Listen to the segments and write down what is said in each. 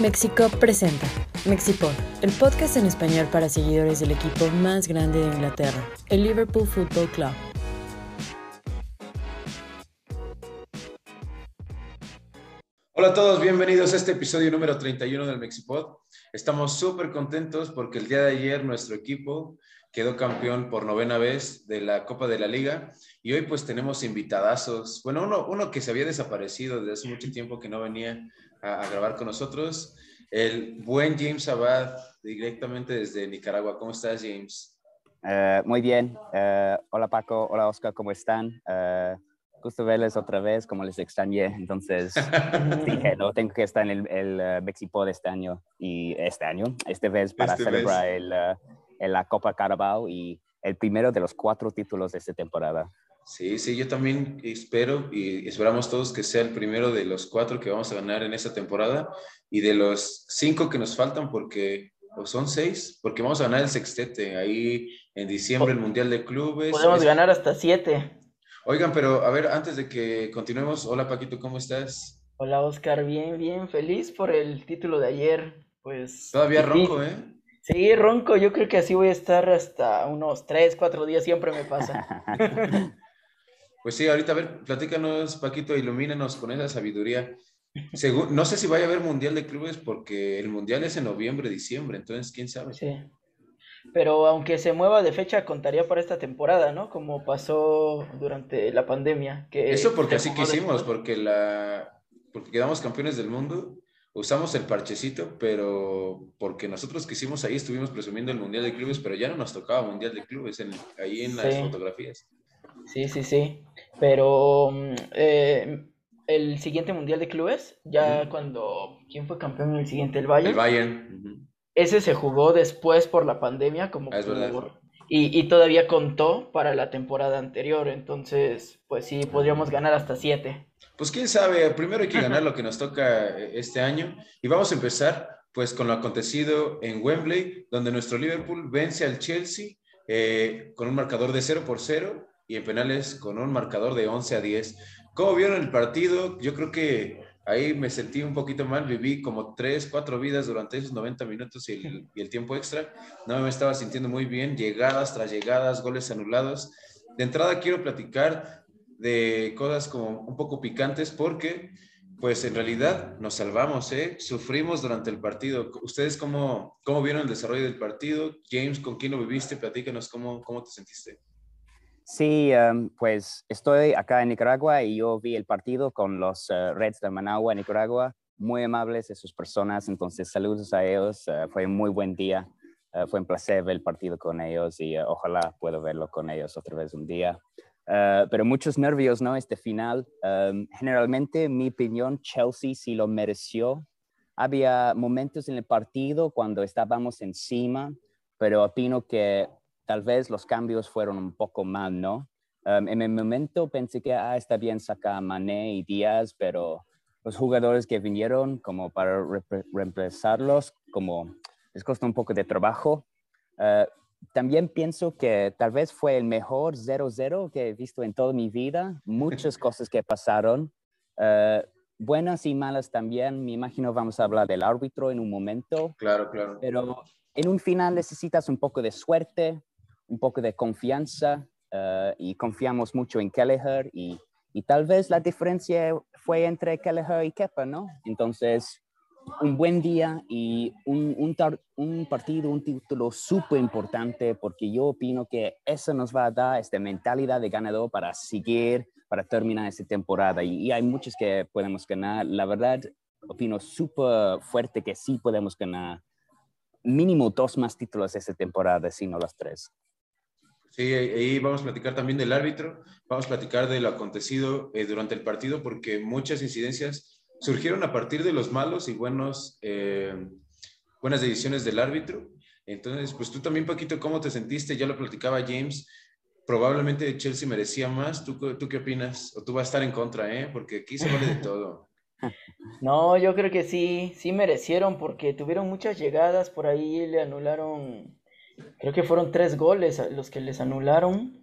México presenta Mexipod, el podcast en español para seguidores del equipo más grande de Inglaterra, el Liverpool Football Club. Hola a todos, bienvenidos a este episodio número 31 del Mexipod. Estamos súper contentos porque el día de ayer nuestro equipo quedó campeón por novena vez de la Copa de la Liga y hoy pues tenemos invitadazos. Bueno, uno, uno que se había desaparecido desde hace mucho tiempo que no venía a, grabar con nosotros, el buen James Abad, directamente desde Nicaragua. ¿Cómo estás, James? Eh, muy bien. Eh, hola Paco, hola Oscar, ¿cómo están? Uh, gusto verles otra vez, como les extrañé. Entonces dije, no, tengo que estar en el, el Mexipod este año y este año, este vez para este celebrar el, la Copa Carabao y el primero de los cuatro títulos de esta temporada. Sí, sí, yo también espero y esperamos todos que sea el primero de los cuatro que vamos a ganar en esta temporada y de los cinco que nos faltan porque o son seis, porque vamos a ganar el sextete ahí en diciembre el Mundial de Clubes. Podemos ganar hasta siete. Oigan, pero a ver, antes de que continuemos, hola Paquito, ¿cómo estás? Hola Oscar, bien, bien, feliz por el título de ayer. Pues. Todavía ronco, ¿eh? Sí, ronco, yo creo que así voy a estar hasta unos tres, cuatro días, siempre me pasa. Pues sí, ahorita a ver, platícanos, Paquito, ilumínanos con esa sabiduría. Según, no sé si vaya a haber Mundial de Clubes porque el Mundial es en noviembre, diciembre, entonces quién sabe. Sí. Pero aunque se mueva de fecha, contaría para esta temporada, ¿no? Como pasó durante la pandemia. Que Eso porque así quisimos, porque, la, porque quedamos campeones del mundo, usamos el parchecito, pero porque nosotros quisimos ahí, estuvimos presumiendo el Mundial de Clubes, pero ya no nos tocaba Mundial de Clubes en, ahí en las fotografías. Sí, sí, sí. Pero mm, eh, el siguiente Mundial de Clubes, ya cuando... ¿Quién fue campeón en el siguiente? El Bayern. El Bayern. Ese se jugó después por la pandemia, como... Ah, es verdad. y, y, todavía contó para la temporada anterior, entonces, pues sí, podríamos ganar hasta siete. Pues quién sabe, primero hay que ganar lo que nos toca eh, este año y vamos a empezar pues con lo acontecido en Wembley, donde nuestro Liverpool vence al Chelsea eh, con un marcador de 0 por 0 y en penales con un marcador de 11 a 10. ¿Cómo vieron el partido? Yo creo que ahí me sentí un poquito mal, viví como 3, 4 vidas durante esos 90 minutos y el, y el tiempo extra. No me estaba sintiendo muy bien, llegadas tras llegadas, goles anulados. De entrada quiero platicar de cosas como un poco picantes porque pues en realidad nos salvamos, ¿eh? Sufrimos durante el partido. ¿Ustedes cómo, cómo vieron el desarrollo del partido? James, ¿con quién lo viviste? Platícanos cómo, cómo te sentiste. Sí, um, pues estoy acá en Nicaragua y yo vi el partido con los uh, Reds de Managua, Nicaragua. Muy amables esas personas, entonces saludos a ellos. Uh, fue un muy buen día. Uh, fue un placer ver el partido con ellos y ojalá pueda verlo con ellos otra vez un día. Pero muchos nervios, ¿no? Este final. Um, generalmente, mi opinión, Chelsea sí lo mereció. Había momentos en el partido cuando estábamos encima, pero opino que tal vez los cambios fueron un poco mal, ¿no? Um, en el momento pensé que ah, está bien sacar Mané y Díaz, pero los jugadores que vinieron como para reemplazarlos, como les costó un poco de trabajo. Uh, también pienso que tal vez fue el mejor 0-0 que he visto en toda mi vida. Muchas cosas que pasaron, uh, buenas y malas también. Me imagino vamos a hablar del árbitro en un momento. Claro, claro. Pero en un final necesitas un poco de suerte, un poco de confianza uh, y confiamos mucho en Kelleher y, y, tal vez la diferencia fue entre Kelleher y Kepa, ¿no? Entonces, un buen día y un, un, partido, un título súper importante porque yo opino que eso nos va a dar esta mentalidad de ganador para seguir, para terminar esta temporada y, y hay muchos que podemos ganar. La verdad, opino súper fuerte que sí podemos ganar mínimo dos más títulos esta temporada, si no las tres. Sí, ahí vamos a platicar también del árbitro, vamos a platicar de lo acontecido eh, durante el partido, porque muchas incidencias surgieron a partir de los malos y buenos, eh, buenas decisiones del árbitro. Entonces, pues tú también, Paquito, ¿cómo te sentiste? Ya lo platicaba James, probablemente Chelsea merecía más. ¿Tú, ¿Tú qué opinas? ¿O tú vas a estar en contra, eh? Porque aquí se vale de todo. No, yo creo que sí, sí merecieron porque tuvieron muchas llegadas, por ahí le anularon creo que fueron tres goles los que les anularon.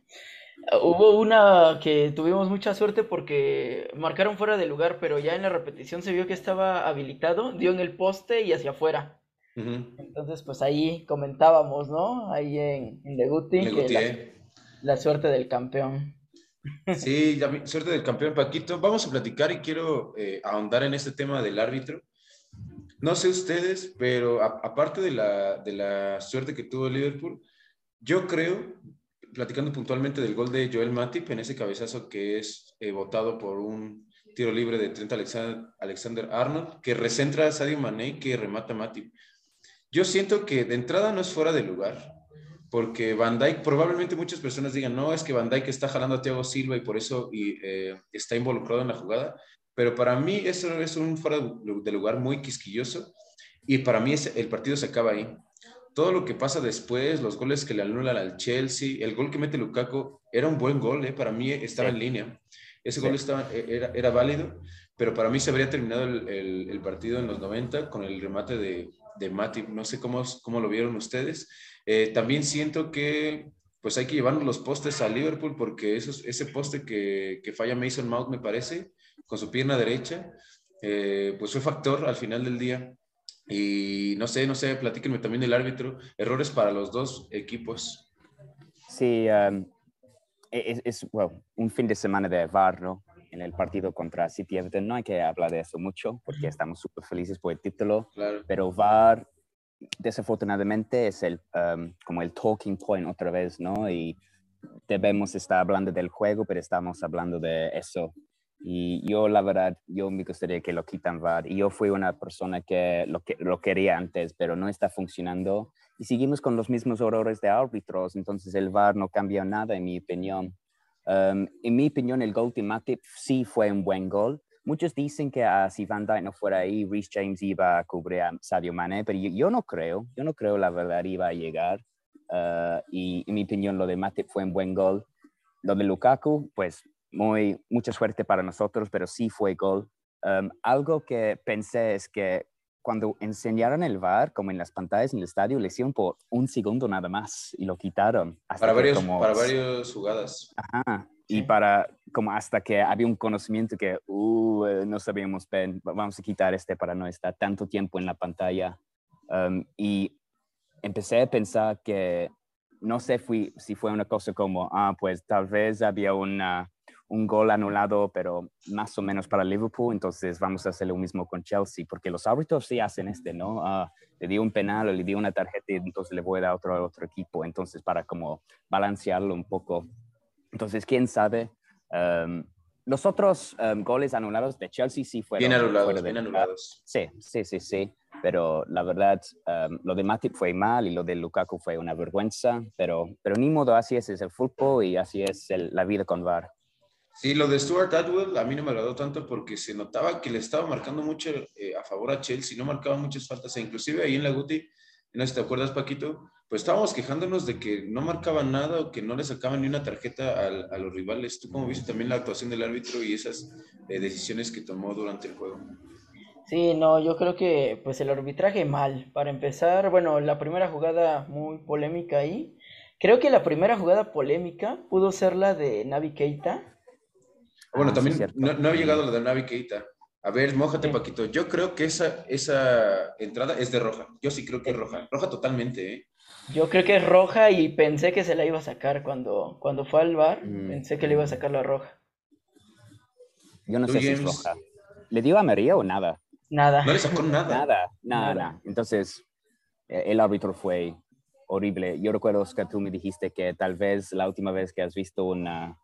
Hubo una que tuvimos mucha suerte porque marcaron fuera de lugar, pero ya en la repetición se vio que estaba habilitado, dio en el poste y hacia afuera. Entonces, pues ahí comentábamos, ¿no? Ahí en, en Leguti, que la, suerte del campeón. Sí, la suerte del campeón Paquito. Vamos a platicar y quiero eh, ahondar en este tema del árbitro. No sé ustedes, pero aparte de la, de la suerte que tuvo Liverpool, yo creo, platicando puntualmente del gol de Joel Matip en ese cabezazo que es eh, votado por un tiro libre de 30 Alexander, Arnold, que recentra a Sadio Mané que remata a Matip. Yo siento que de entrada no es fuera de lugar, porque Van Dijk, probablemente muchas personas digan, no, es que Van Dijk está jalando a Thiago Silva y por eso eh, está involucrado en la jugada, pero para mí eso es un fuera de lugar muy quisquilloso y para mí el partido se acaba ahí. Todo lo que pasa después, los goles que le anulan al Chelsea, el gol que mete Lukaku, era un buen gol, ¿eh? para mí estaba en línea. Ese gol estaba, e, era, era, válido, pero para mí se habría terminado el, el, el partido en los 90 con el remate de, de Matip. No sé cómo, cómo lo vieron ustedes. Eh, también siento que pues hay que llevarnos los postes a Liverpool porque eso, ese poste que, que falla Mason Mount, me parece, con su pierna derecha, eh, pues fue factor al final del día. Y no sé, no sé, platíquenme también del árbitro. Errores para los dos equipos. Sí, um, e, es, es un fin de semana de VAR, ¿no? en el partido contra City Everton. No hay que hablar de eso mucho porque estamos súper felices por el título, pero VAR desafortunadamente es el, um, como el talking point otra vez, ¿no? Y debemos estar hablando del juego, pero estamos hablando de eso. Y yo, la verdad, yo me gustaría que lo quitan VAR. Y yo fui una persona que lo, que lo quería antes, pero no está funcionando. Y seguimos con los mismos errores de árbitros, entonces el VAR no cambia nada, en mi opinión. Um, en mi opinión, el gol de Matip sí fue un buen gol. Muchos dicen que uh, si Van Dijk no fuera ahí, Reece James iba a cubrir a Sadio Mane, pero yo, no creo, yo no creo la verdad iba a llegar. Uh, y en mi opinión, lo de Matip fue un buen gol. Lo de Lukaku, pues muy, mucha suerte para nosotros, pero sí fue gol. Um, algo que pensé es que cuando enseñaron el VAR, como en las pantallas en el estadio, le hicieron por un segundo nada más y lo quitaron. para, varios, para varias jugadas. Ajá. Y para, como hasta que había un conocimiento que, uh, eh, no sabíamos, vamos a quitar este para no estar tanto tiempo en la pantalla. Um, y empecé a pensar que, no sé fui, si fue una cosa como, ah, pues tal vez había una un gol anulado, pero más o menos para Liverpool, entonces vamos a hacer lo mismo con Chelsea, porque los árbitros sí hacen este, ¿no? Ah, le dio un penal o le dio una tarjeta y entonces le voy a dar otro a otro equipo, entonces para como balancearlo un poco. Entonces, quién sabe. Um, los otros um, goles anulados de Chelsea sí fueron. Bien anulados, bien anulados. Sí, sí, sí, sí. Pero la verdad, um, lo de Matip fue mal y lo de Lukaku fue una vergüenza. Pero, pero ni modo, así es, es el fútbol y así es la vida con VAR. Sí, lo de Stuart Atwell a mí no me agradó tanto porque se notaba que le estaba marcando mucho eh, a favor a Chelsea, no marcaba muchas faltas, e inclusive ahí en la Guti, no sé si te acuerdas Paquito, pues estábamos quejándonos de que no marcaban nada o que no le sacaban ni una tarjeta a, los rivales. ¿Tú cómo viste también la actuación del árbitro y esas eh, decisiones que tomó durante el juego? Sí, no, yo creo que pues el arbitraje mal. Para empezar, bueno, la primera jugada muy polémica ahí. Creo que la primera jugada polémica pudo ser la de Navi Keita, bueno, ah, también no, no, ha llegado la de Navi Keita. A ver, mójate, Paquito. Yo creo que esa, esa entrada es de roja. Yo sí creo que es roja. Roja totalmente, ¿eh? Yo creo que es roja y pensé que se la iba a sacar cuando, cuando fue al bar. Mm. Pensé que le iba a sacar la roja. Yo no sé si es roja. ¿Le dio a María o nada? Nada. No le sacó nada. Nada, nada, nada. Entonces, eh, el árbitro fue horrible. Yo recuerdo que tú me dijiste que tal vez la última vez que has visto una,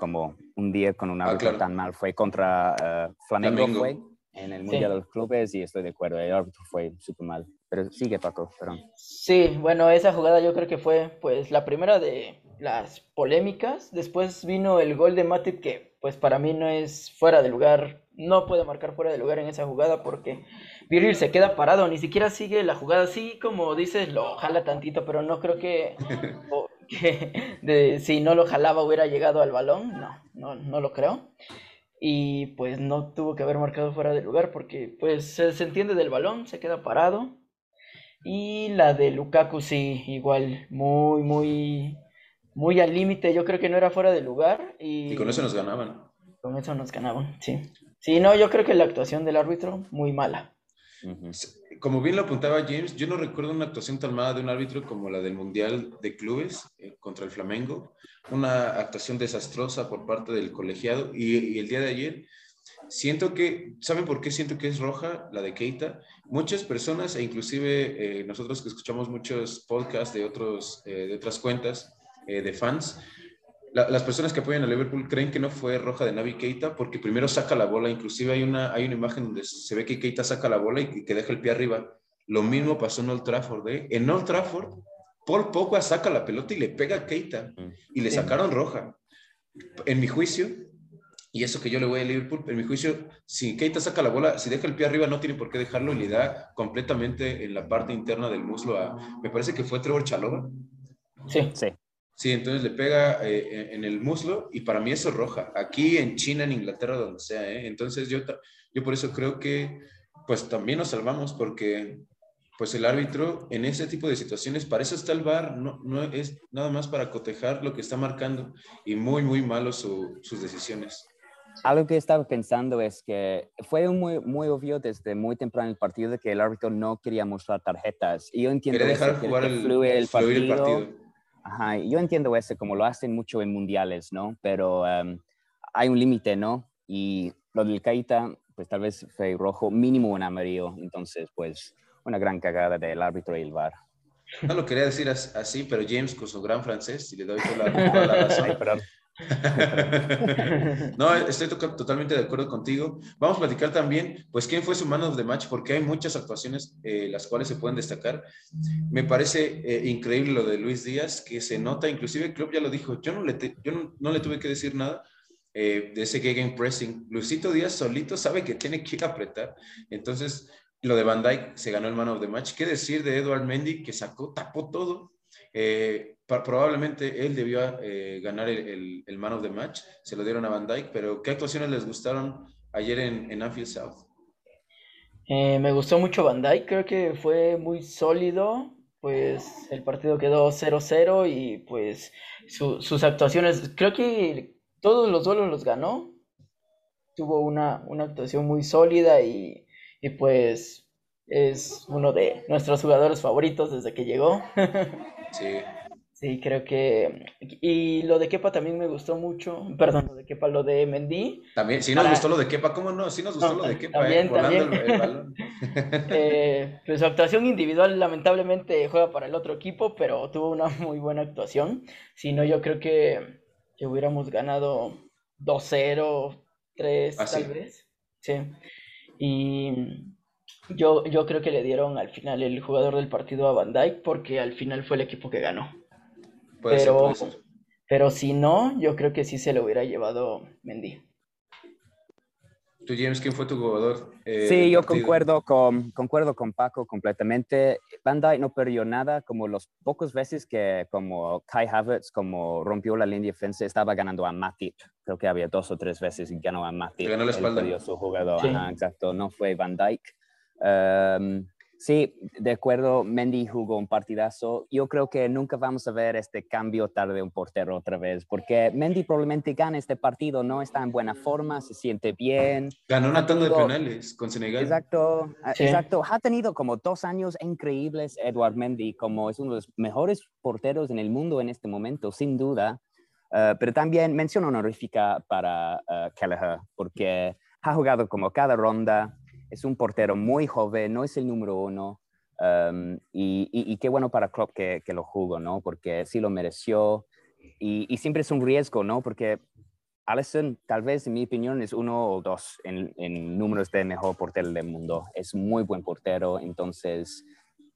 como un día con un ah, árbitro tan mal. Fue contra uh, Flamengo, fue en el Mundial de los Clubes y estoy de acuerdo, el árbitro fue súper mal. Pero sigue, Paco, perdón. Sí, bueno, esa jugada yo creo que fue pues la primera de las polémicas. Después vino el gol de Matip que pues para mí no es fuera de lugar, no puede marcar fuera de lugar en esa jugada porque Virgil se queda parado, ni siquiera sigue la jugada, sí, como dices, lo jala tantito, pero no creo que que de, si no lo jalaba hubiera llegado al balón, no, no, no lo creo. Y pues no tuvo que haber marcado fuera de lugar porque pues se, entiende del balón, se queda parado. Y la de Lukaku sí, igual, muy, muy muy al límite, yo creo que no era fuera de lugar. Y, y con eso nos ganaban. Con eso nos ganaban, sí. Sí, no, yo creo que la actuación del árbitro, muy mala. Como bien lo apuntaba James, yo no recuerdo una actuación tan mala de un árbitro como la del Mundial de Clubes eh, contra el Flamengo. Una actuación desastrosa por parte del colegiado. Y, el día de ayer, siento que, ¿saben por qué siento que es roja la de Keita? Muchas personas, e inclusive eh, nosotros que escuchamos muchos podcasts de, otros, eh, de otras cuentas de fans, las personas que apoyan a Liverpool creen que no fue roja de Navi Keita porque primero saca la bola, inclusive hay una, hay una imagen donde se ve que Keita saca la bola y que deja el pie arriba. Lo mismo pasó en Old Trafford. ¿eh? En Old Trafford, Paul Pogba saca la pelota y le pega a Keita y le sacaron roja. En mi juicio, y eso que yo le voy a Liverpool, en mi juicio, si Keita saca la bola, si deja el pie arriba no tiene por qué dejarlo y le da completamente en la parte interna del muslo a, me parece que fue Trevor Chalova. Sí, sí. Sí, entonces le pega eh, en el muslo y para mí eso es roja. Aquí en China, en Inglaterra, donde sea. ¿eh? Entonces yo, yo por eso creo que pues también nos salvamos porque pues el árbitro en ese tipo de situaciones, para eso está el VAR, no, no es nada más para cotejar lo que está marcando y muy, muy malo sus decisiones. Algo que estaba pensando es que fue muy, muy obvio desde muy temprano el partido de que el árbitro no quería mostrar tarjetas. Y yo entiendo Quería dejar jugar el, el, partido Ajá, yo entiendo ese como lo hacen mucho en mundiales, ¿no? Pero em, hay un límite, ¿no? Y lo del Caita, pues tal vez fue rojo, mínimo un amarillo. Entonces, pues, una gran cagada del árbitro y el VAR. No lo quería decir así, pero James con su gran francés, y le doy toda la, la razón. no, estoy totalmente de acuerdo contigo. Vamos a platicar también, pues, quién fue su man of the match, porque hay muchas actuaciones eh, las cuales se pueden destacar. Me parece eh, increíble lo de Luis Díaz, que se nota, inclusive el club ya lo dijo, yo no le, tuve que decir nada eh, de ese game pressing. Luisito Díaz solito sabe que tiene que ir a apretar. Entonces, lo de Van Dyke se ganó el man of the match. ¿Qué decir de Edward Mendy, que sacó, tapó todo? Eh, probablemente él debió eh, ganar el, man of the match, se lo dieron a Van Dyke, pero ¿qué actuaciones les gustaron ayer en, en Anfield South? Eh, me gustó mucho Van Dyke, creo que fue muy sólido, pues el partido quedó 0-0 y pues sus actuaciones, creo que todos los duelos los ganó, tuvo una, una actuación muy sólida y, y pues es uno de nuestros jugadores favoritos desde que llegó. Sí. Sí, creo que. Y lo de Kepa también me gustó mucho. Perdón, lo de Kepa, lo de Mendy. También, sí nos gustó lo de Kepa, ¿cómo no? Sí nos gustó lo de Kepa, también, eh, también. El, balón. eh, pues su actuación individual, lamentablemente, juega para el otro equipo, pero tuvo una muy buena actuación. Si no, yo creo que, que hubiéramos ganado 2-0, 3, ah, tal vez. Sí. Y yo, yo creo que le dieron al final el jugador del partido a Van Dyke porque al final fue el equipo que ganó. pero, pero si no, yo creo que sí se lo hubiera llevado Mendy. Tú, James, ¿quién fue tu jugador? Eh, sí, yo concuerdo con, concuerdo con Paco completamente. Van Dyke no perdió nada, como los pocos veces que como Kai Havertz como rompió la línea de defensa, estaba ganando a Matip. Creo que había dos o tres veces y ganó a Matip. ganó la espalda. su jugador, exacto. No fue Van Dyke. Em, sí, de acuerdo, Mendy jugó un partidazo. Yo creo que nunca vamos a ver este cambio tarde de un portero otra vez, porque Mendy probablemente gana este partido, no está en buena forma, se siente bien. Ganó una tanda de penales con Senegal. Exacto, exacto. Ha tenido como dos años increíbles Edward Mendy, como es uno de los mejores porteros en el mundo en este momento, sin duda. Eh, pero también mención honorífica para uh, Kelleher, porque ha jugado como cada ronda, es un portero muy joven, no es el número uno. Um, y, qué bueno para Klopp que, lo jugó, ¿no? Porque sí lo mereció. Y, siempre es un riesgo, ¿no? Porque Allison, tal vez, en mi opinión, es uno o dos en, en números de mejor portero del mundo. Es muy buen portero, entonces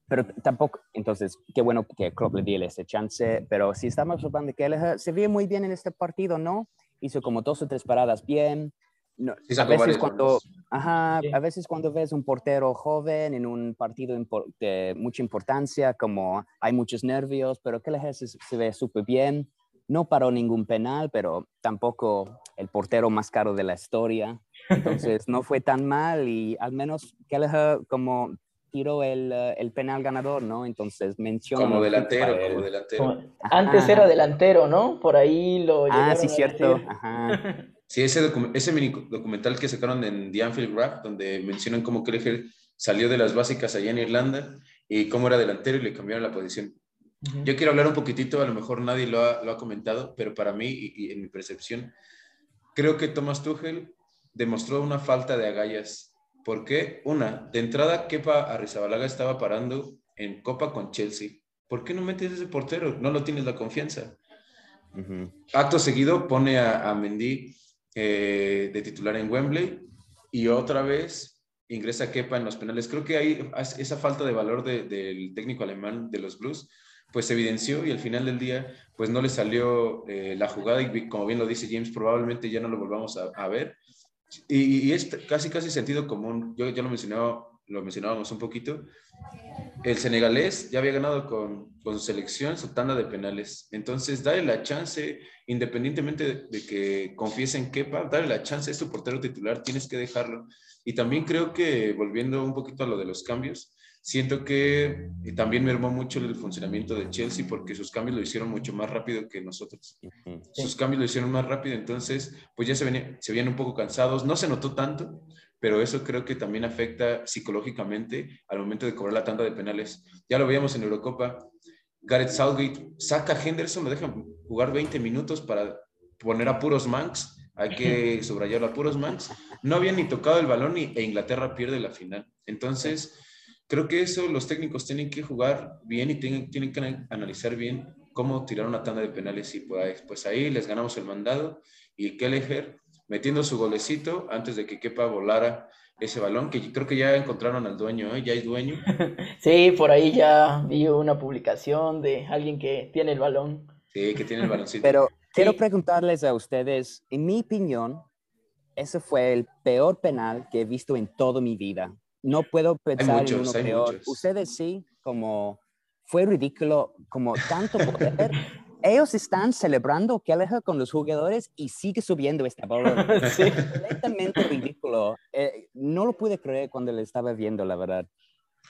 pero tampoco, entonces, qué bueno que Klopp le dio ese chance, pero si estamos hablando de que se ve muy bien en este partido, ¿no? Hizo como dos o tres paradas bien, a, veces cuando, ajá, a veces cuando ves un portero joven en un partido de mucha importancia, como hay muchos nervios, pero que se, se ve súper bien. No paró ningún penal, pero tampoco el portero más caro de la historia. Entonces no fue tan mal y al menos Kelleher como tiró el, eh, el penal ganador, ¿no? Entonces menciona... Como delantero, como delantero. Antes era delantero, ¿no? Por ahí lo... Ah, sí, cierto. Ajá. Sí, ese, ese mini documental que sacaron en The Anfield Rap, donde mencionan cómo Kelleher salió de las básicas allá en Irlanda y cómo era delantero y le cambiaron la posición. Yo quiero hablar un poquitito, a lo mejor nadie lo ha, lo ha comentado, pero para mí y, en mi percepción, creo que Thomas Tuchel demostró una falta de agallas. ¿Por qué? Una, de entrada, Kepa Arrizabalaga estaba parando en Copa con Chelsea. ¿Por qué no metes ese portero? No lo tienes la confianza. Acto seguido pone a, a Mendy eh, de titular en Wembley y otra vez ingresa Kepa en los penales. Creo que hay esa falta de valor del técnico alemán de los Blues, pues se evidenció y al final del día, pues no le salió eh, la jugada y como bien lo dice James, probablemente ya no lo volvamos a, ver. Y, es casi, casi sentido común. Yo ya lo mencionaba, lo mencionábamos un poquito. El senegalés ya había ganado con, con su selección su tanda de penales. Entonces, dale la chance independientemente de, que confíes en Kepa, dale la chance, es tu portero titular, tienes que dejarlo. Y también creo que, volviendo un poquito a lo de los cambios, siento que también mermó mucho el funcionamiento de Chelsea porque sus cambios lo hicieron mucho más rápido que nosotros. Sus cambios lo hicieron más rápido, entonces, pues ya se, venía, se veían un poco cansados. No se notó tanto, pero eso creo que también afecta psicológicamente al momento de cobrar la tanda de penales. Ya lo veíamos en Eurocopa, Gareth Southgate saca a Henderson, lo deja jugar 20 minutos para poner a puros Manx. Hay que subrayar a puros Manx. No había ni tocado el balón y, e Inglaterra pierde la final. Entonces, creo que eso los técnicos tienen que jugar bien y tienen, tienen que analizar bien cómo tirar una tanda de penales. Y pues, pues ahí les ganamos el mandado y Kelleher metiendo su golecito antes de que Kepa volara ese balón, que creo que ya encontraron al dueño, ¿eh? ya hay dueño. sí, por ahí ya vi una publicación de alguien que tiene el balón. Sí, que tiene el baloncito. Pero quiero preguntarles a ustedes, en mi opinión, ese fue el peor penal que he visto en toda mi vida. No puedo pensar en uno peor. Ustedes sí, como fue ridículo, como tanto poder ellos están celebrando Kelleher con los jugadores y sigue subiendo esta bola. sí. Completamente ridículo. Eh, no lo pude creer cuando le estaba viendo, la verdad.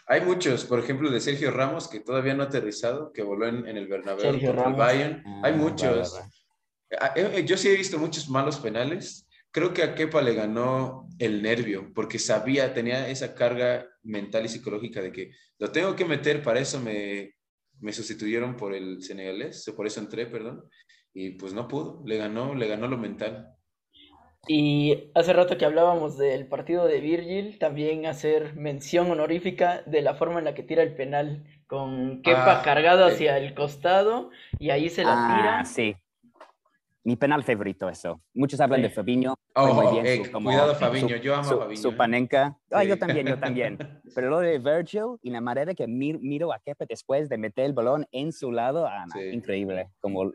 Hay muchos, por ejemplo, de Sergio Ramos, que todavía no ha aterrizado, que voló en, el Bernabéu contra el Bayern. Hay ah, muchos. Ah, eh, eh, yo sí he visto muchos malos penales. Creo que a Kepa le ganó el nervio, porque sabía, tenía esa carga mental y psicológica de que lo tengo que meter, para eso me, me sustituyeron por el senegalés, por eso entré, perdón, y pues no pudo, le ganó, le ganó lo mental. Y hace rato que hablábamos del partido de Virgil, también hacer mención honorífica de la forma en la que tira el penal, con Kepa ah, cargado hacia el costado y ahí se la ah, tira. Sí, mi penal favorito eso. Muchos hablan de Fabinho. Oh, cuidado Fabinho, yo amo a Fabinho. Su ¿eh? panenca. Ah, yo también, yo también. Pero lo de Virgil y la manera que miro a Kepa después de meter el balón en su lado, ah, increíble. Como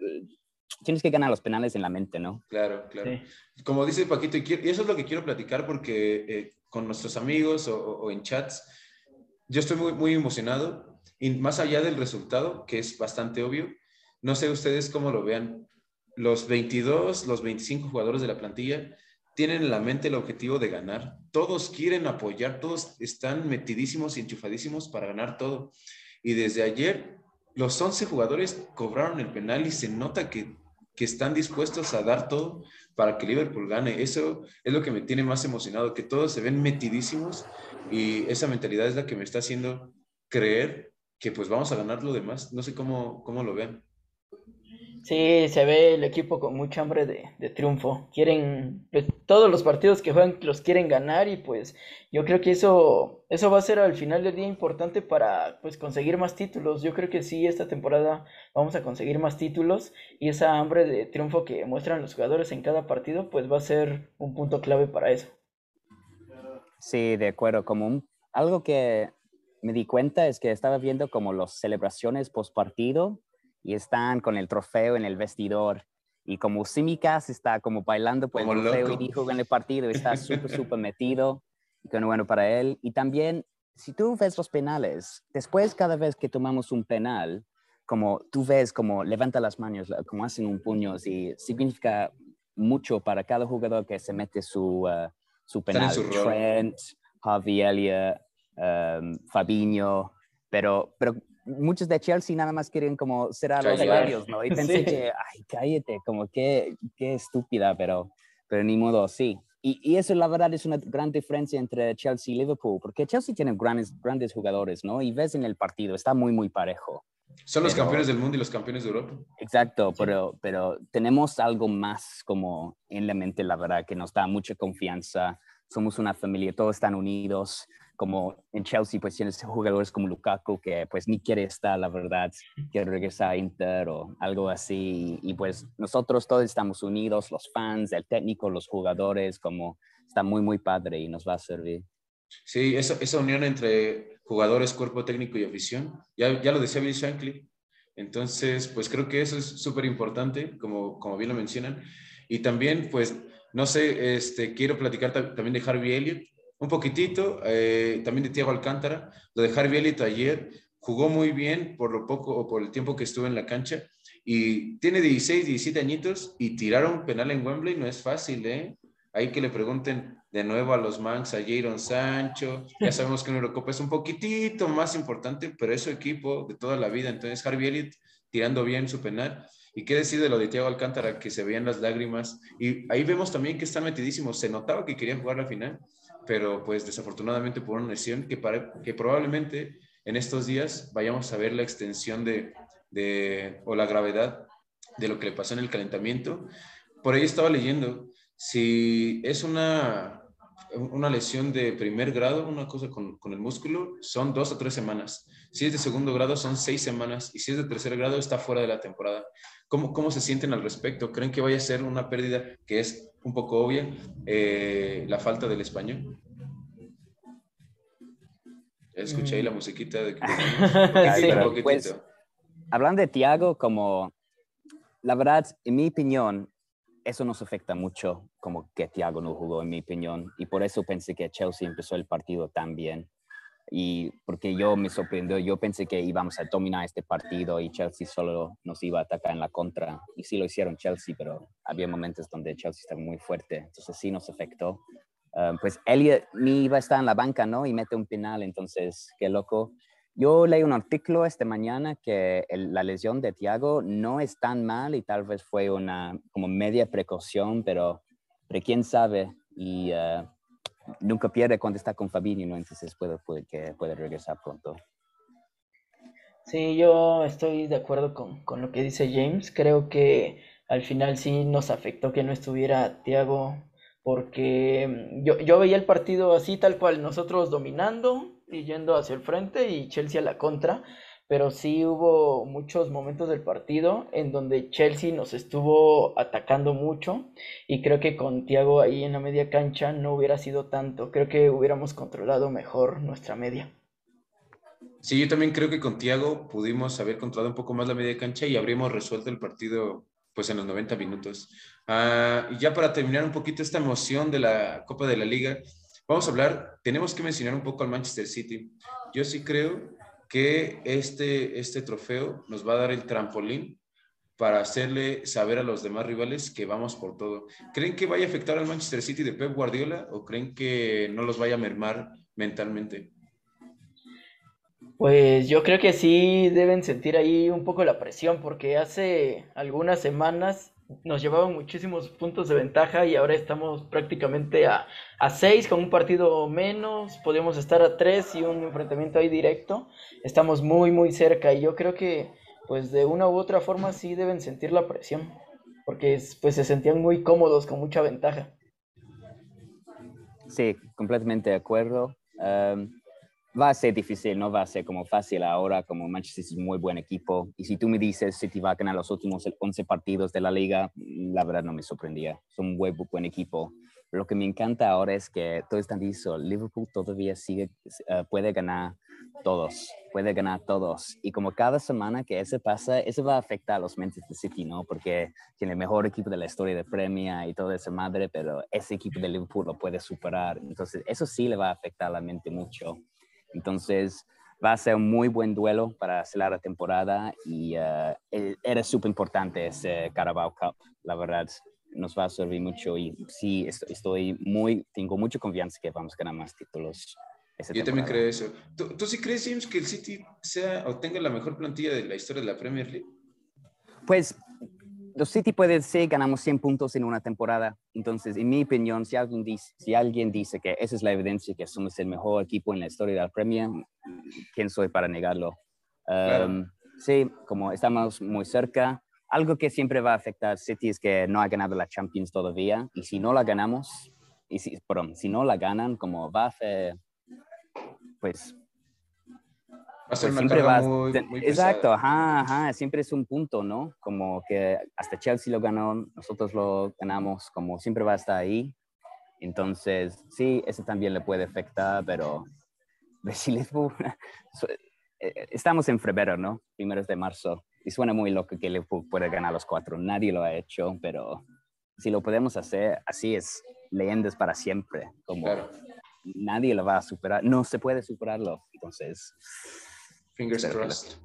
tienes que ganar los penales en la mente, ¿no? Claro, claro. Como dice Paquito, y, eso es lo que quiero platicar porque eh, con nuestros amigos o, en chats, yo estoy muy, muy emocionado y más allá del resultado, que es bastante obvio, no sé ustedes cómo lo vean, los 22, los 25 jugadores de la plantilla tienen en la mente el objetivo de ganar. Todos quieren apoyar, todos están metidísimos y enchufadísimos para ganar todo. Y desde ayer, los 11 jugadores cobraron el penal y se nota que, que están dispuestos a dar todo para que Liverpool gane. Eso es lo que me tiene más emocionado, que todos se ven metidísimos y esa mentalidad es la que me está haciendo creer que pues vamos a ganar lo demás. No sé cómo, cómo lo ven. Sí, se ve el equipo con mucha hambre de, triunfo. Quieren, pues, todos los partidos que juegan los quieren ganar y pues yo creo que eso, eso va a ser al final del día importante para pues conseguir más títulos. Yo creo que sí, esta temporada vamos a conseguir más títulos y esa hambre de triunfo que muestran los jugadores en cada partido pues va a ser un punto clave para eso. Sí, de acuerdo. Como algo que me di cuenta es que estaba viendo como las celebraciones post partido y están con el trofeo en el vestidor. Y como Simicas está como bailando por el trofeo y dijo en el partido, está súper, súper metido. Y que bueno para él. Y también, si tú ves los penales, después cada vez que tomamos un penal, como tú ves como levanta las manos, como hacen un puño, y significa mucho para cada jugador que se mete su, uh, su penal. Trent, Javi Elliott, um, Fabinho, pero, pero muchos de Chelsea nada más quieren como cerrar los labios, ¿no? Y pensé que, ay, cállate, como qué, qué estúpida, pero, pero ni modo, sí. Y, y, eso, la verdad, es una gran diferencia entre Chelsea y Liverpool, porque Chelsea tiene grandes, grandes jugadores, ¿no? Y ves en el partido, está muy, muy parejo. Son los campeones del mundo y los campeones de Europa. Exacto, pero, pero tenemos algo más como en la mente, la verdad, que nos da mucha confianza. Somos una familia, todos están unidos como en Chelsea, pues tienes jugadores como Lukaku que pues ni quiere estar, la verdad, quiere regresar a Inter o algo así. Y, pues nosotros todos estamos unidos, los fans, el técnico, los jugadores, como está muy, muy padre y nos va a servir. Sí, esa, esa unión entre jugadores, cuerpo técnico y afición, ya, ya lo decía Bill Shankly. Entonces, pues creo que eso es súper importante, como, como bien lo mencionan. Y también, pues, no sé, este, quiero platicar también de Harvey Elliott un poquitito, eh, también de Thiago Alcántara, lo de Harvey Elliott ayer, jugó muy bien por lo poco o por el tiempo que estuvo en la cancha y tiene 16, 17 añitos y tirar un penal en Wembley no es fácil, ¿eh? Hay que le pregunten de nuevo a los Manx, a Jaron Sancho, ya sabemos que un Eurocopa es un poquitito más importante, pero es su equipo de toda la vida, entonces Harvey Elliott tirando bien su penal. ¿Y qué decir de lo de Thiago Alcántara, que se veían las lágrimas? Y ahí vemos también que está metidísimo, se notaba que quería jugar la final, pero pues desafortunadamente por una lesión que, que probablemente en estos días vayamos a ver la extensión de, de, o la gravedad de lo que le pasó en el calentamiento. Por ahí estaba leyendo, si es una, una lesión de primer grado, una cosa con, con, el músculo, son dos o tres semanas. Si es de segundo grado, son seis semanas. Y si es de tercer grado, está fuera de la temporada. ¿Cómo, cómo se sienten al respecto? ¿Creen que vaya a ser una pérdida que es un poco obvia, eh, la falta del español. Escuché ahí la musiquita de... pues, hablando de Tiago, como la verdad, en mi opinión, eso nos afecta mucho como que Tiago no jugó, en mi opinión, y por eso pensé que Chelsea empezó el partido tan bien y porque yo me sorprendió, yo pensé que íbamos a dominar este partido y Chelsea solo nos iba a atacar en la contra. Y sí lo hicieron Chelsea, pero había momentos donde Chelsea estaba muy fuerte, entonces sí nos afectó. Ah, pues Elliot ni iba a estar en la banca, ¿no? Y mete un penal, entonces qué loco. Yo leí un artículo esta mañana que la lesión de Thiago no es tan mal y tal vez fue una como media precaución, pero, pero quién sabe. Y uh, nunca pierde cuando está con Fabinho, ¿no? Entonces puede, puede, que puede regresar pronto. Sí, yo estoy de acuerdo con, con, lo que dice James. Creo que al final sí nos afectó que no estuviera Thiago, porque mm, yo, yo veía el partido así, tal cual, nosotros dominando y yendo hacia el frente y Chelsea a la contra pero sí hubo muchos momentos del partido en donde Chelsea nos estuvo atacando mucho y creo que con Thiago ahí en la media cancha no hubiera sido tanto, creo que hubiéramos controlado mejor nuestra media. Sí, yo también creo que con Thiago pudimos haber controlado un poco más la media cancha y habríamos resuelto el partido pues en los 90 minutos. Ah, y ya para terminar un poquito esta emoción de la Copa de la Liga, vamos a hablar, tenemos que mencionar un poco al Manchester City. Yo sí creo que este, este trofeo nos va a dar el trampolín para hacerle saber a los demás rivales que vamos por todo. ¿Creen que vaya a afectar al Manchester City de Pep Guardiola o creen que no los vaya a mermar mentalmente? Pues yo creo que sí deben sentir ahí un poco la presión porque hace algunas semanas nos llevaban muchísimos puntos de ventaja y ahora estamos prácticamente a, a seis con un partido menos, podemos estar a tres y un enfrentamiento ahí directo. Estamos muy, muy cerca y yo creo que pues de una u otra forma sí deben sentir la presión, porque pues se sentían muy cómodos con mucha ventaja. Sí, completamente de acuerdo va a ser difícil, no va a ser como fácil ahora, como Manchester City es un muy buen equipo. Y si tú me dices City va a ganar los últimos 11 partidos de la liga, la verdad no me sorprendía. Es un buen, buen equipo. Lo que me encanta ahora es que todo está dicho, Liverpool todavía sigue, uh, puede ganar todos, puede ganar todos. Y como cada semana que ese pasa, eso va a afectar a los Manchester City, ¿no? Porque tiene el mejor equipo de la historia de Premier y toda esa madre, pero ese equipo de Liverpool lo puede superar. Entonces, eso sí le va a afectar a la mente mucho. Entonces, va a ser un muy buen duelo para cerrar la temporada y uh, era súper importante ese Carabao Cup, la verdad. Nos va a servir mucho y sí, estoy muy, tengo mucha confianza que vamos a ganar más títulos. Yo también creo eso. ¿Tú, ¿Tú, sí crees, James, que el City sea o tenga la mejor plantilla de la historia de la Premier League? Pues los City puede ser ganamos 100 puntos en una temporada. Entonces, en mi opinión, si alguien dice, si alguien dice que esa es la evidencia que somos el mejor equipo en la historia de la Premier, ¿quién soy para negarlo? Um, sí, como estamos muy cerca, algo que siempre va a afectar a City es que no ha ganado la Champions todavía. Y si no la ganamos, y si, perdón, si no la ganan, como va a hacer, pues Va a ser pues una muy, Exacto, ajá, ajá, siempre es un punto, ¿no? Como que hasta Chelsea lo ganó, nosotros lo ganamos, como siempre va a estar ahí. Entonces, sí, eso también le puede afectar, pero eh, estamos en febrero, ¿no? Primeros de marzo. Y suena muy loco que Liverpool pueda ganar los cuatro. Nadie lo ha hecho, pero si lo podemos hacer, así es, leyendas para siempre. Como nadie lo va a superar, no se puede superarlo. Entonces, Fingers crossed.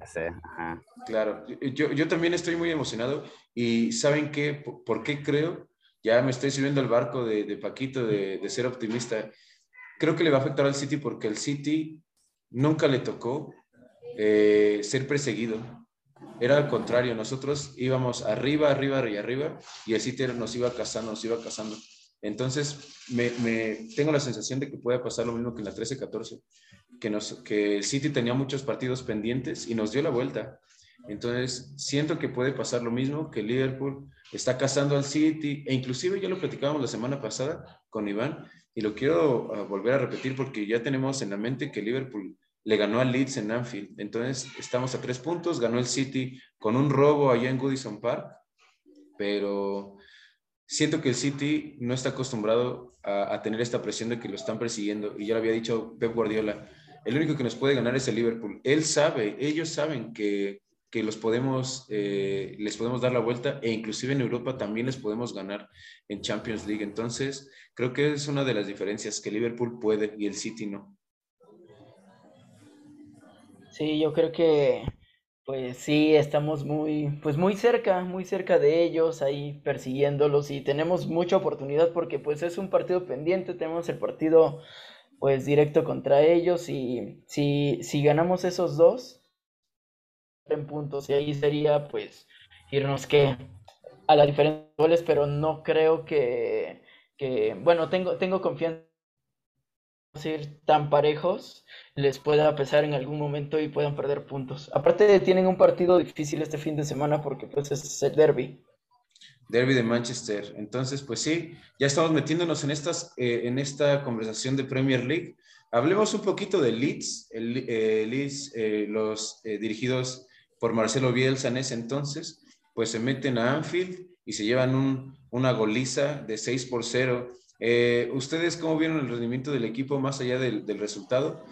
Claro, yo, yo, también estoy muy emocionado y ¿saben qué? ¿Por, qué creo? Ya me estoy subiendo al barco de, de Paquito de, de, ser optimista. Creo que le va a afectar al City porque el City nunca le tocó eh, ser perseguido. Era al contrario, nosotros íbamos arriba, arriba y arriba y el City nos iba cazando, nos iba cazando. Entonces, me, me, tengo la sensación de que puede pasar lo mismo que en la 13-14 que, que City tenía muchos partidos pendientes y nos dio la vuelta. Entonces, siento que puede pasar lo mismo, que Liverpool está cazando al City, e inclusive ya lo platicábamos la semana pasada con Iván, y lo quiero ah, volver a repetir porque ya tenemos en la mente que Liverpool le ganó al Leeds en Anfield. Entonces, estamos a tres puntos, ganó el City con un robo allá en Goodison Park, pero siento que el City no está acostumbrado a, a tener esta presión de que lo están persiguiendo, y ya lo había dicho Pep Guardiola el único que nos puede ganar es el Liverpool. Él sabe, ellos saben que, que los podemos, eh, les podemos dar la vuelta e inclusive en Europa también les podemos ganar en Champions League. Entonces, creo que es una de las diferencias, que Liverpool puede y el City no. Sí, yo creo que pues sí, estamos muy, pues muy cerca, muy cerca de ellos, ahí persiguiéndolos y tenemos mucha oportunidad porque pues es un partido pendiente, tenemos el partido pues directo contra ellos y si, si ganamos esos dos en puntos y ahí sería pues irnos que a la diferencia de goles, pero no creo que, que bueno, tengo, tengo confianza ir tan parejos les pueda pesar en algún momento y puedan perder puntos. Aparte tienen un partido difícil este fin de semana porque pues es el derby. Derby de Manchester. Entonces, pues sí, ya estamos metiéndonos en, estas, eh, en esta conversación de Premier League. Hablemos un poquito de Leeds, el, eh, Leeds, eh, los dirigidos por Marcelo Bielsa en ese entonces, pues se meten a Anfield y se llevan un, una goliza de 6 por 0. ¿Ustedes cómo vieron el rendimiento del equipo más allá del, del resultado?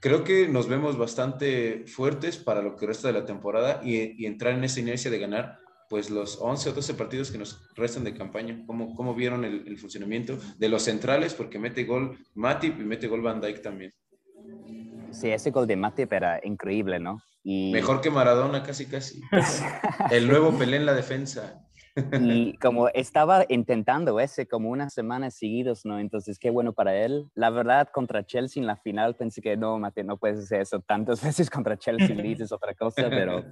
Creo que nos vemos bastante fuertes para lo que resta de la temporada y, y entrar en esa inercia de ganar pues los 11 o 12 partidos que nos restan de campaña, ¿cómo, cómo vieron el, funcionamiento de los centrales? Porque mete gol Matip y mete gol Van Dijk también. Sí, ese gol de Matip era increíble, ¿no? Y... Mejor que Maradona, casi, casi. el nuevo Pelé en la defensa. y como estaba intentando ese como unas semanas seguidos, ¿no? Entonces, qué bueno para él. La verdad, contra Chelsea en la final pensé que no, Mate, no puedes hacer eso tantas veces contra Chelsea, Leeds es otra cosa, pero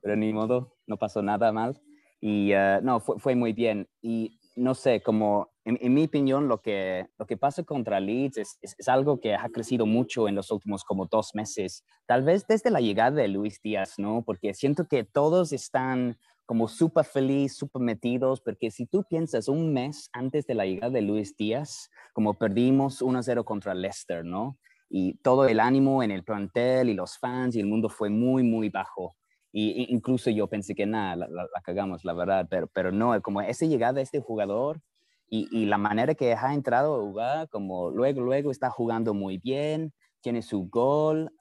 pero ni modo, no pasó nada mal. Y uh, no, fue, fue, muy bien. Y no sé, como en, mi opinión, lo que, lo que pasa contra Leeds es, es, algo que ha crecido mucho en los últimos como dos meses. Tal vez desde la llegada de Luis Díaz, ¿no? Porque siento que todos están como súper feliz, súper metidos, porque si tú piensas un mes antes de la llegada de Luis Díaz, como perdimos 1-0 contra Leicester, ¿no? Y todo el ánimo en el plantel y los fans y el mundo fue muy, muy bajo. Y incluso yo pensé que nada, la, cagamos, la verdad, pero, pero no, como esa llegada de este jugador y, y, la manera que ha entrado a jugar, como luego, luego está jugando muy bien, tiene su gol,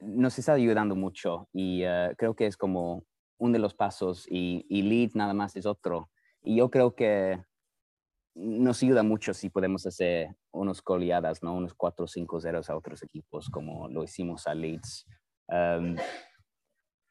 nos está ayudando mucho y uh, creo que es como uno de los pasos y, y nada más es otro. Y yo creo que nos ayuda mucho si podemos hacer unos goleadas, ¿no? Unos 4 o 5 zeros a otros equipos como lo hicimos a Leeds. Um,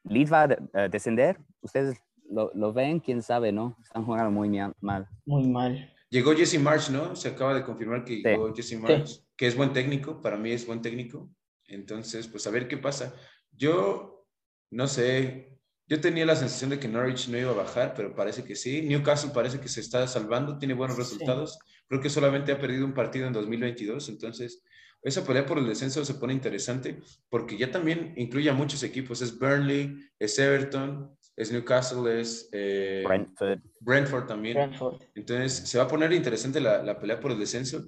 Leeds va a descender. Ustedes lo, ven, quién sabe, ¿no? Están jugando muy mal. Muy mal. Llegó Jesse March, ¿no? Se acaba de confirmar que llegó Jesse March, que es buen técnico, para mí es buen técnico. Entonces, pues a ver qué pasa. Yo, no sé, yo tenía la sensación de que Norwich no iba a bajar, pero parece que sí. Newcastle parece que se está salvando, tiene buenos resultados. Creo que solamente ha perdido un partido en 2022, entonces esa pelea por el descenso se pone interesante porque ya también incluye a muchos equipos. Es Burnley, es Everton, es Newcastle, es eh, Brentford. Brentford también. Entonces se va a poner interesante la, la, pelea por el descenso.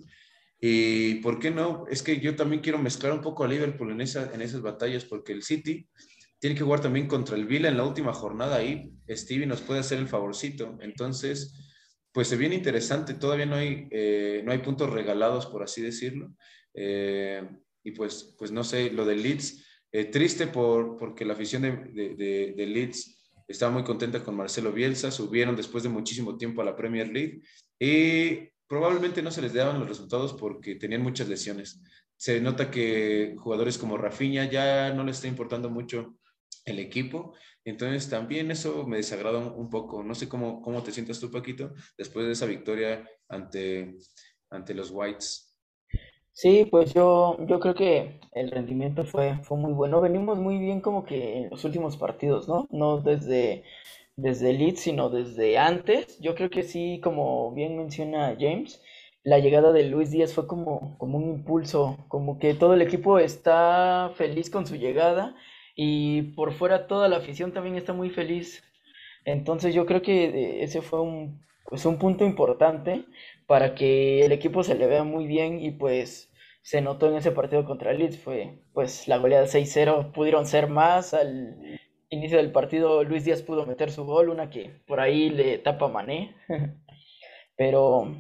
Y por qué no, es que yo también quiero mezclar un poco a Liverpool en, esa, en esas batallas porque el City tiene que jugar también contra el Villa en la última jornada ahí. Stevie nos puede hacer el favorcito. Entonces, pues se viene interesante. Todavía no hay, eh, no hay puntos regalados, por así decirlo. Eh, y pues, pues no sé, lo del Leeds, eh, triste por, porque la afición de, de, de, Leeds estaba muy contenta con Marcelo Bielsa, subieron después de muchísimo tiempo a la Premier League y probablemente no se les daban los resultados porque tenían muchas lesiones. Se nota que jugadores como Rafinha ya no les está importando mucho el equipo. Entonces también eso me desagrada un poco. No sé cómo, cómo te sientas tú, Paquito, después de esa victoria ante, ante los Whites. Sí, pues yo, yo creo que el rendimiento fue, fue muy bueno. Venimos muy bien como que en los últimos partidos, ¿no? No desde, desde Leeds, sino desde antes. Yo creo que sí, como bien menciona James, la llegada de Luis Díaz fue como, como un impulso, como que todo el equipo está feliz con su llegada y por fuera toda la afición también está muy feliz. Entonces yo creo que eh, ese fue un, pues un punto importante para que el equipo se le vea muy bien y pues se notó en ese partido contra Leeds fue pues la goleada 6-0, pudieron ser más. Al inicio del partido Luis Díaz pudo meter su gol, una que por ahí le tapa Mané, pero,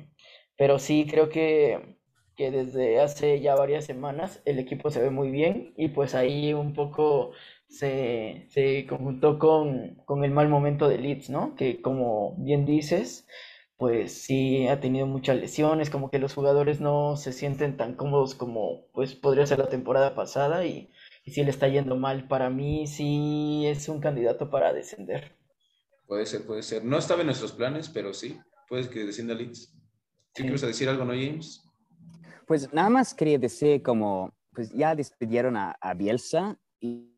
pero sí creo que, que desde hace ya varias semanas el equipo se ve muy bien y pues ahí un poco se, se conjuntó con, con el mal momento de Leeds, ¿no? Que como bien dices, pues sí ha tenido muchas lesiones, como que los jugadores no se sienten tan cómodos como pues podría ser la temporada pasada y, y sí le está yendo mal. Para mí sí es un candidato para descender. Puede ser, puede ser. No estaba en nuestros planes, pero sí, puede que descienda Leeds. ¿Sí, quieres decir algo, no, James? Pues nada más quería decir como, pues ya despidieron a, a Bielsa y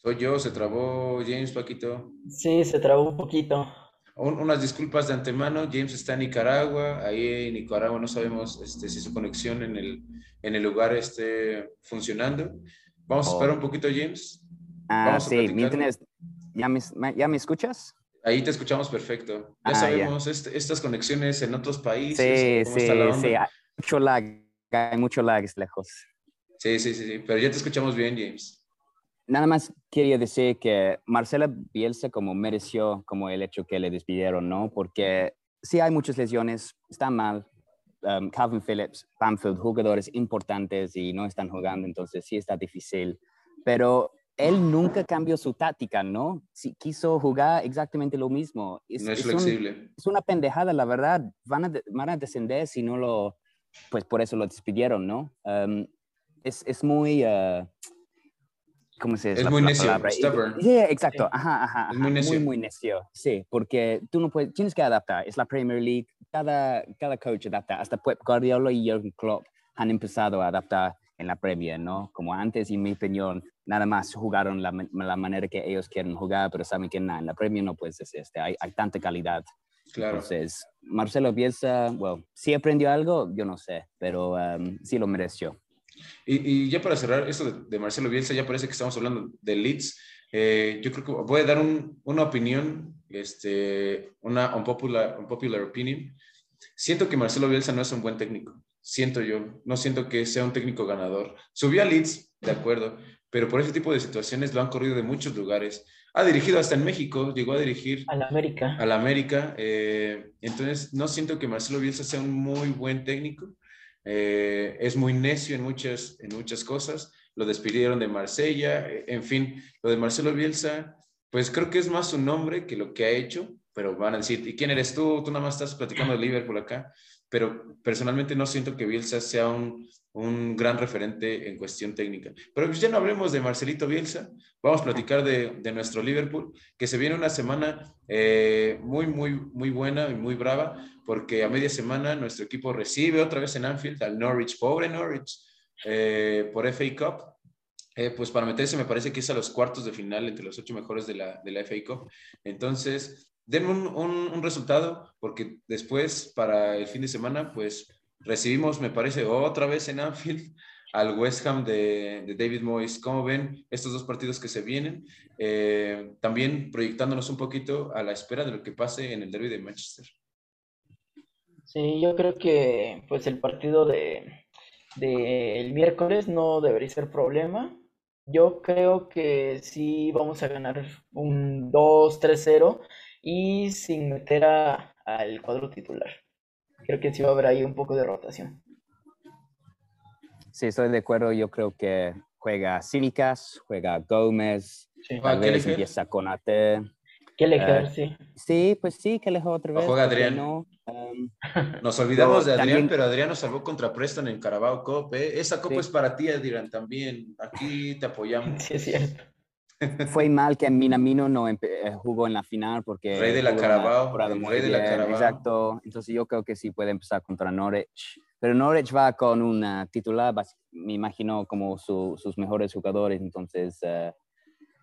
Soy yo, se trabó James, Paquito. Sí, se trabó un poquito. unas disculpas de antemano, James está en Nicaragua, ahí en Nicaragua no sabemos este, si su conexión en el, en el lugar esté funcionando. Vamos a esperar un poquito, James. Ah, sí, ¿Ya me, ¿ya me escuchas? Ahí te escuchamos perfecto. Ya ah, sabemos estas conexiones en otros países. Sí, sí, sí. Hay mucho lag, hay mucho lag lejos. Sí, sí, sí, sí, pero ya te escuchamos bien, James nada más quería decir que Marcela Bielsa como mereció como el hecho que le despidieron, ¿no? Porque sí hay muchas lesiones, está mal. Um, Calvin Phillips, Bamfield, jugadores importantes y no están jugando, entonces sí está difícil. Pero él nunca cambió su táctica, ¿no? Sí, quiso jugar exactamente lo mismo. Es, no es, flexible. es una pendejada, la verdad. Van a, van a descender si no lo, pues por eso lo despidieron, ¿no? Um, es, es, muy... Uh, ¿Cómo se dice? Es muy necio, stubborn. Sí, exacto, ajá, ajá. Es muy necio. Muy, necio, sí, porque tú no puedes, tienes que adaptar, es la Premier League, cada, cada coach adapta, hasta Pep Guardiola y Jürgen Klopp han empezado a adaptar en la Premier, ¿no? Como antes, en mi opinión, nada más jugaron la, la manera que ellos quieren jugar, pero saben que nada, en la Premier no puedes hacer este, hay, hay tanta calidad. Claro. Entonces, Marcelo Bielsa, bueno, sí aprendió algo, yo no sé, pero um, sí lo mereció. Y, ya para cerrar esto de, Marcelo Bielsa, ya parece que estamos hablando de Leeds. Eh, yo creo que voy a dar una opinión, este, una unpopular, popular opinion. Siento que Marcelo Bielsa no es un buen técnico. Siento yo. No siento que sea un técnico ganador. Subió a Leeds, de acuerdo, pero por ese tipo de situaciones lo han corrido de muchos lugares. Ha dirigido hasta en México, llegó a dirigir. A la América. A la América. Eh, entonces, no siento que Marcelo Bielsa sea un muy buen técnico. Eh, es muy necio en muchas, en muchas cosas, lo despidieron de Marsella, eh, en fin, lo de Marcelo Bielsa, pues creo que es más su nombre que lo que ha hecho, pero van a decir, ¿y quién eres tú? Tú nada más estás platicando de Liverpool acá. Pero personalmente no siento que Bielsa sea un, un gran referente en cuestión técnica. Pero pues ya no hablemos de Marcelito Bielsa, vamos a platicar de, de nuestro Liverpool, que se viene una semana eh, muy, muy, muy buena y muy brava, porque a media semana nuestro equipo recibe otra vez en Anfield al Norwich, pobre Norwich, eh, por FA Cup. Eh, pues para meterse me parece que es a los cuartos de final entre los ocho mejores de la, de la FA Cup. Entonces, denme un, un, un resultado, porque después, para el fin de semana, pues recibimos, me parece, otra vez en Anfield al West Ham de, de David Moyes. ¿Cómo ven estos dos partidos que se vienen? Eh, también proyectándonos un poquito a la espera de lo que pase en el derby de Manchester. Sí, yo creo que pues el partido de, de el miércoles no debería ser problema. Yo creo que sí vamos a ganar un 2-3-0 y sin meter a, al cuadro titular. Creo que sí va a haber ahí un poco de rotación. Sí, estoy de acuerdo. Yo creo que juega Cínicas, juega Gómez, Sí. tal Ah, vez Kelleher. empieza Conate. Qué Eh, lejer, sí. Sí, pues sí, que le juega otra O vez. juega ¿por qué Adrián. no? Um, Nos olvidamos de Adrián, también- pero Adrián nos salvó contra Preston en Carabao Cup. ¿eh? Esa copa Sí. es para ti, Adrián, también. Aquí te apoyamos. Sí, es cierto. Fue mal que Minamino no eh, jugó en la final porque Rey de la Carabao, rey de la Carabao. Exacto. Entonces yo creo que sí puede empezar contra Norwich. Pero Norwich va con una titular, me imagino como su- sus mejores jugadores, entonces eh,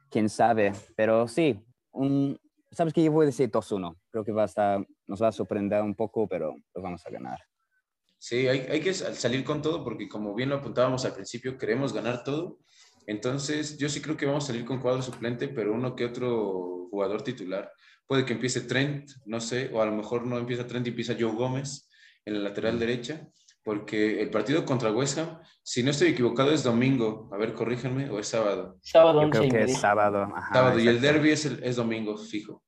quién sabe. Pero sí, un, sabes que yo voy a decir 2-1. Creo que va a estar, nos va a sorprender un poco, pero lo vamos a ganar. Sí, hay, hay que sal- salir con todo porque como bien lo apuntábamos al principio, queremos ganar todo. Entonces, yo sí creo que vamos a salir con cuadro suplente, pero uno que otro jugador titular. Puede que empiece Trent, no sé, o a lo mejor no empieza Trent y empieza Joe Gómez en la lateral derecha, porque el partido contra West Ham, si no estoy equivocado, es domingo. A ver, corríjanme, o es sábado. Sábado Yo 11 creo y que es sábado. ajá, sábado, y el derby es, el- es domingo, fijo.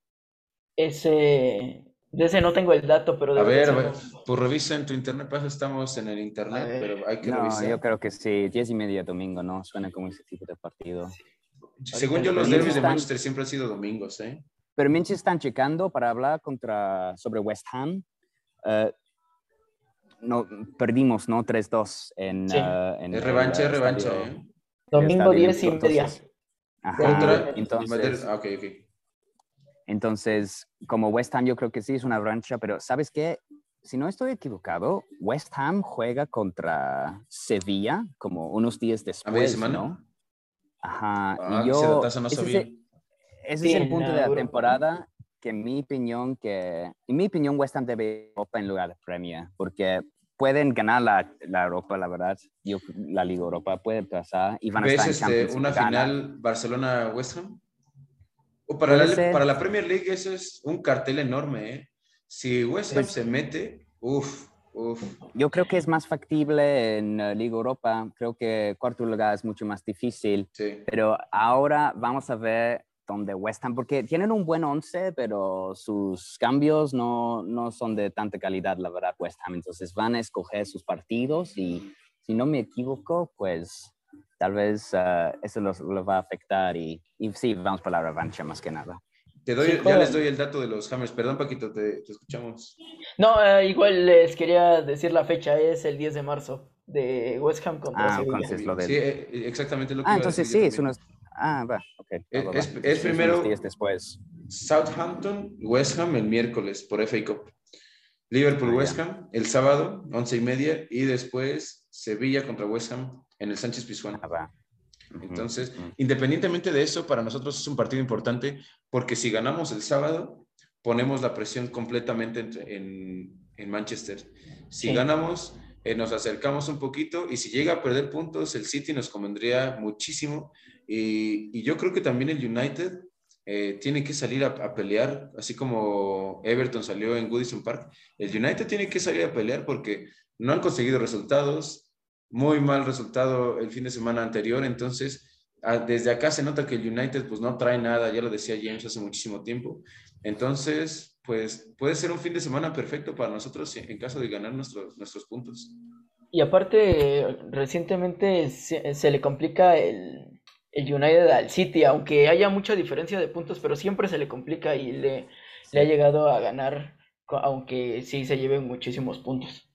Ese, de ese no tengo el dato, pero de ver, a ver, domingo. pues revisa en tu internet, pasa, estamos en el internet, ver. pero hay que No, revisar. yo creo que sí, 10 y media domingo, ¿no? Suena como ese tipo de partido. Según yo, los derbis de Manchester siempre han sido domingos, ¿eh? Pero mientras están checando para hablar contra, sobre West Ham, eh, no, perdimos, ¿no? 3-2 en, Sí. eh, en Es el, revancha, eh, es revancha, estadio- ¿eh? Domingo estadio 10 y media. entonces- Ajá, Contra- entonces, Ah, ok, ok. Entonces, como West Ham yo creo que sí es una revancha, pero ¿sabes qué? Si no estoy equivocado, West Ham juega contra Sevilla como unos días después, media semana? ¿no? Ajá, Ah, y ese yo... no ese es sabía. el- ese Sí, es el punto la de la Europa. temporada que en mi opinión que en mi opinión West Ham debe Europa en lugar de Premier porque pueden ganar la, la Europa la verdad yo la Liga Europa puede pasar y van a ¿Ves estar en este, una final Barcelona-West Ham? O para la, para la Premier League eso es un cartel enorme, ¿eh? Si West Ham Pues- se mete, uff, uff. yo creo que es más factible en Liga Europa creo que cuarto lugar es mucho más difícil Sí. pero ahora vamos a ver dónde West Ham porque tienen un buen once pero sus cambios no, no son de tanta calidad la verdad West Ham entonces van a escoger sus partidos y si no me equivoco pues tal vez eh, eso los, los va a afectar y, y sí vamos por la revancha más que nada Te doy, Sí, ya les doy el dato de los Hammers. Perdón, Paquito, te, te escuchamos. No, eh, igual les quería decir la fecha, es el 10 de marzo de West Ham contra Ah, Sevilla. entonces lo de- Sí, eh, exactamente lo que ah iba a entonces decir sí es unos ah va ok Es- va, va, es- es primero- días después Southampton, West Ham el miércoles por FA Cup. Liverpool, Ah. West Ham el sábado, once y media, y después Sevilla contra West Ham en el Sánchez Pizjuán. Ah, Entonces, independientemente de eso, para nosotros es un partido importante porque si ganamos el sábado, ponemos la presión completamente en, en Manchester. Si Sí. ganamos, eh, nos acercamos un poquito y si llega a perder puntos, el City nos convendría muchísimo. Y, y yo creo que también el United eh, tiene que salir a, a pelear, así como Everton salió en Goodison Park. El United tiene que salir a pelear porque no han conseguido resultados, muy mal resultado el fin de semana anterior, entonces ah, desde acá se nota que el United pues no trae nada, ya lo decía James hace muchísimo tiempo, entonces pues puede ser un fin de semana perfecto para nosotros en caso de ganar nuestros, nuestros puntos. Y aparte, recientemente se, se le complica el, el United al City, aunque haya mucha diferencia de puntos, pero siempre se le complica y le, le ha llegado a ganar, aunque sí se lleven muchísimos puntos.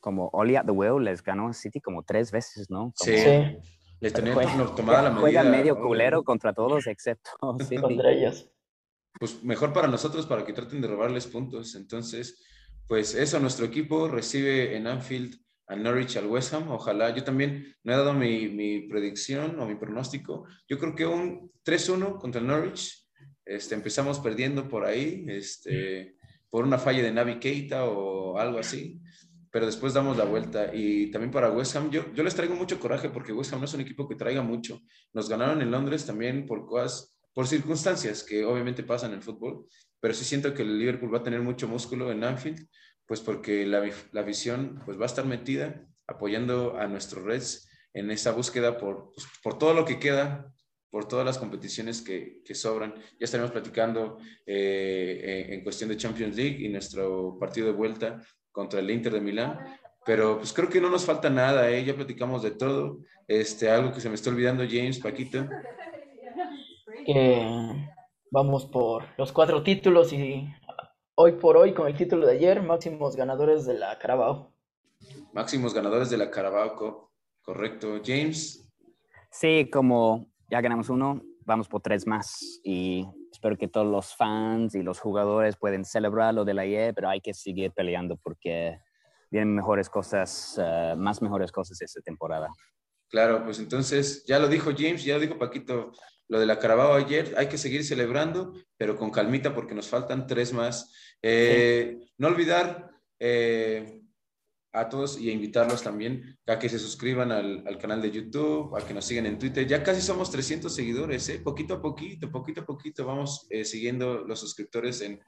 Como Oli at the Wheel les ganó a City como tres veces, ¿no? sí. Sí, Les tenían Juega- tomada la medida. Juegan medio culero contra todos excepto City. contra ellos. Pues mejor para nosotros, para que traten de robarles puntos. Entonces, pues eso, nuestro equipo recibe en Anfield a Norwich, al West Ham. Ojalá, yo también no he dado mi, mi predicción o mi pronóstico. Yo creo que un 3-1 contra el Norwich. Este, empezamos perdiendo por ahí, este, por una falla de Navi Keita o algo así. Pero después damos la vuelta. Y también para West Ham, yo, yo les traigo mucho coraje porque West Ham no es un equipo que traiga mucho. Nos ganaron en Londres también por cosas, por circunstancias que obviamente pasan en el fútbol, pero sí siento que el Liverpool va a tener mucho músculo en Anfield, pues porque la, la visión pues va a estar metida apoyando a nuestros Reds en esa búsqueda por, pues, por todo lo que queda, por todas las competiciones que, que sobran. Ya estaremos platicando eh, en, en cuestión de Champions League y nuestro partido de vuelta contra el Inter de Milán. Pero pues creo que no nos falta nada, ¿eh? ya platicamos de todo. Este, algo que se me está olvidando, James, Paquito. que vamos por los cuatro títulos y hoy por hoy con el título de ayer, máximos ganadores de la Carabao. Máximos ganadores de la Carabao. Correcto. James, Sí, como ya ganamos uno, vamos por tres más y espero que todos los fans y los jugadores pueden celebrar lo del ayer, pero hay que seguir peleando porque vienen mejores cosas, eh, más mejores cosas esta temporada. claro, pues entonces ya lo dijo James, ya lo dijo Paquito, lo de la Carabao ayer, hay que seguir celebrando, pero con calmita porque nos faltan tres más. Eh, No olvidar eh, a todos y a invitarlos también a que se suscriban al, al, canal de YouTube, a que nos sigan en Twitter. Ya casi somos 300 seguidores, ¿eh? poquito a poquito, poquito a poquito vamos eh, siguiendo los suscriptores en,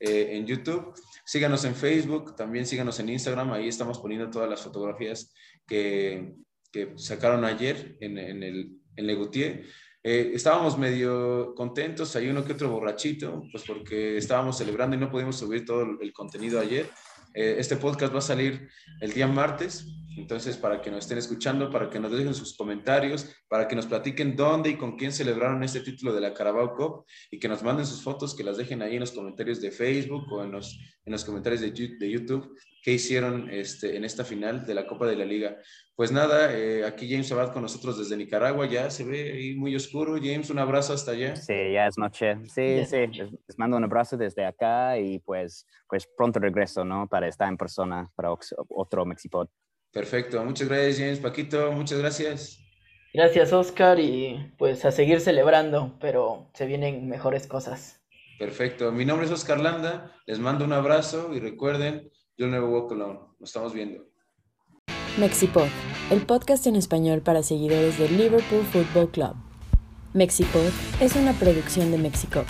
eh, en YouTube. Síganos en Facebook, también síganos en Instagram, ahí estamos poniendo todas las fotografías que, que sacaron ayer en, en el en Legutier. Eh, estábamos medio contentos, hay uno que otro borrachito, pues porque estábamos celebrando y no pudimos subir todo el contenido ayer. Eh, este podcast va a salir el día martes, entonces para que nos estén escuchando, para que nos dejen sus comentarios, para que nos platiquen dónde y con quién celebraron este título de la Carabao Cup y que nos manden sus fotos, que las dejen ahí en los comentarios de Facebook o en los, en los comentarios de, de YouTube qué hicieron este, en esta final de la Copa de la Liga. Pues nada, eh, aquí James Abad con nosotros desde Nicaragua, ya se ve ahí muy oscuro. James, un abrazo hasta allá. Sí, ya es noche. Sí, sí, les, les, mando un abrazo desde acá y pues, pues pronto regreso, ¿no? Para estar en persona para otro Mexipod. Perfecto, muchas gracias James. Paquito, muchas gracias. Gracias Oscar y pues a seguir celebrando, pero se vienen mejores cosas. Perfecto, mi nombre es Oscar Landa, les mando un abrazo y recuerden, yo never walk alone, nos estamos viendo. Mexipod, el podcast en español para seguidores del Liverpool Football Club. Mexipod es una producción de Mexico.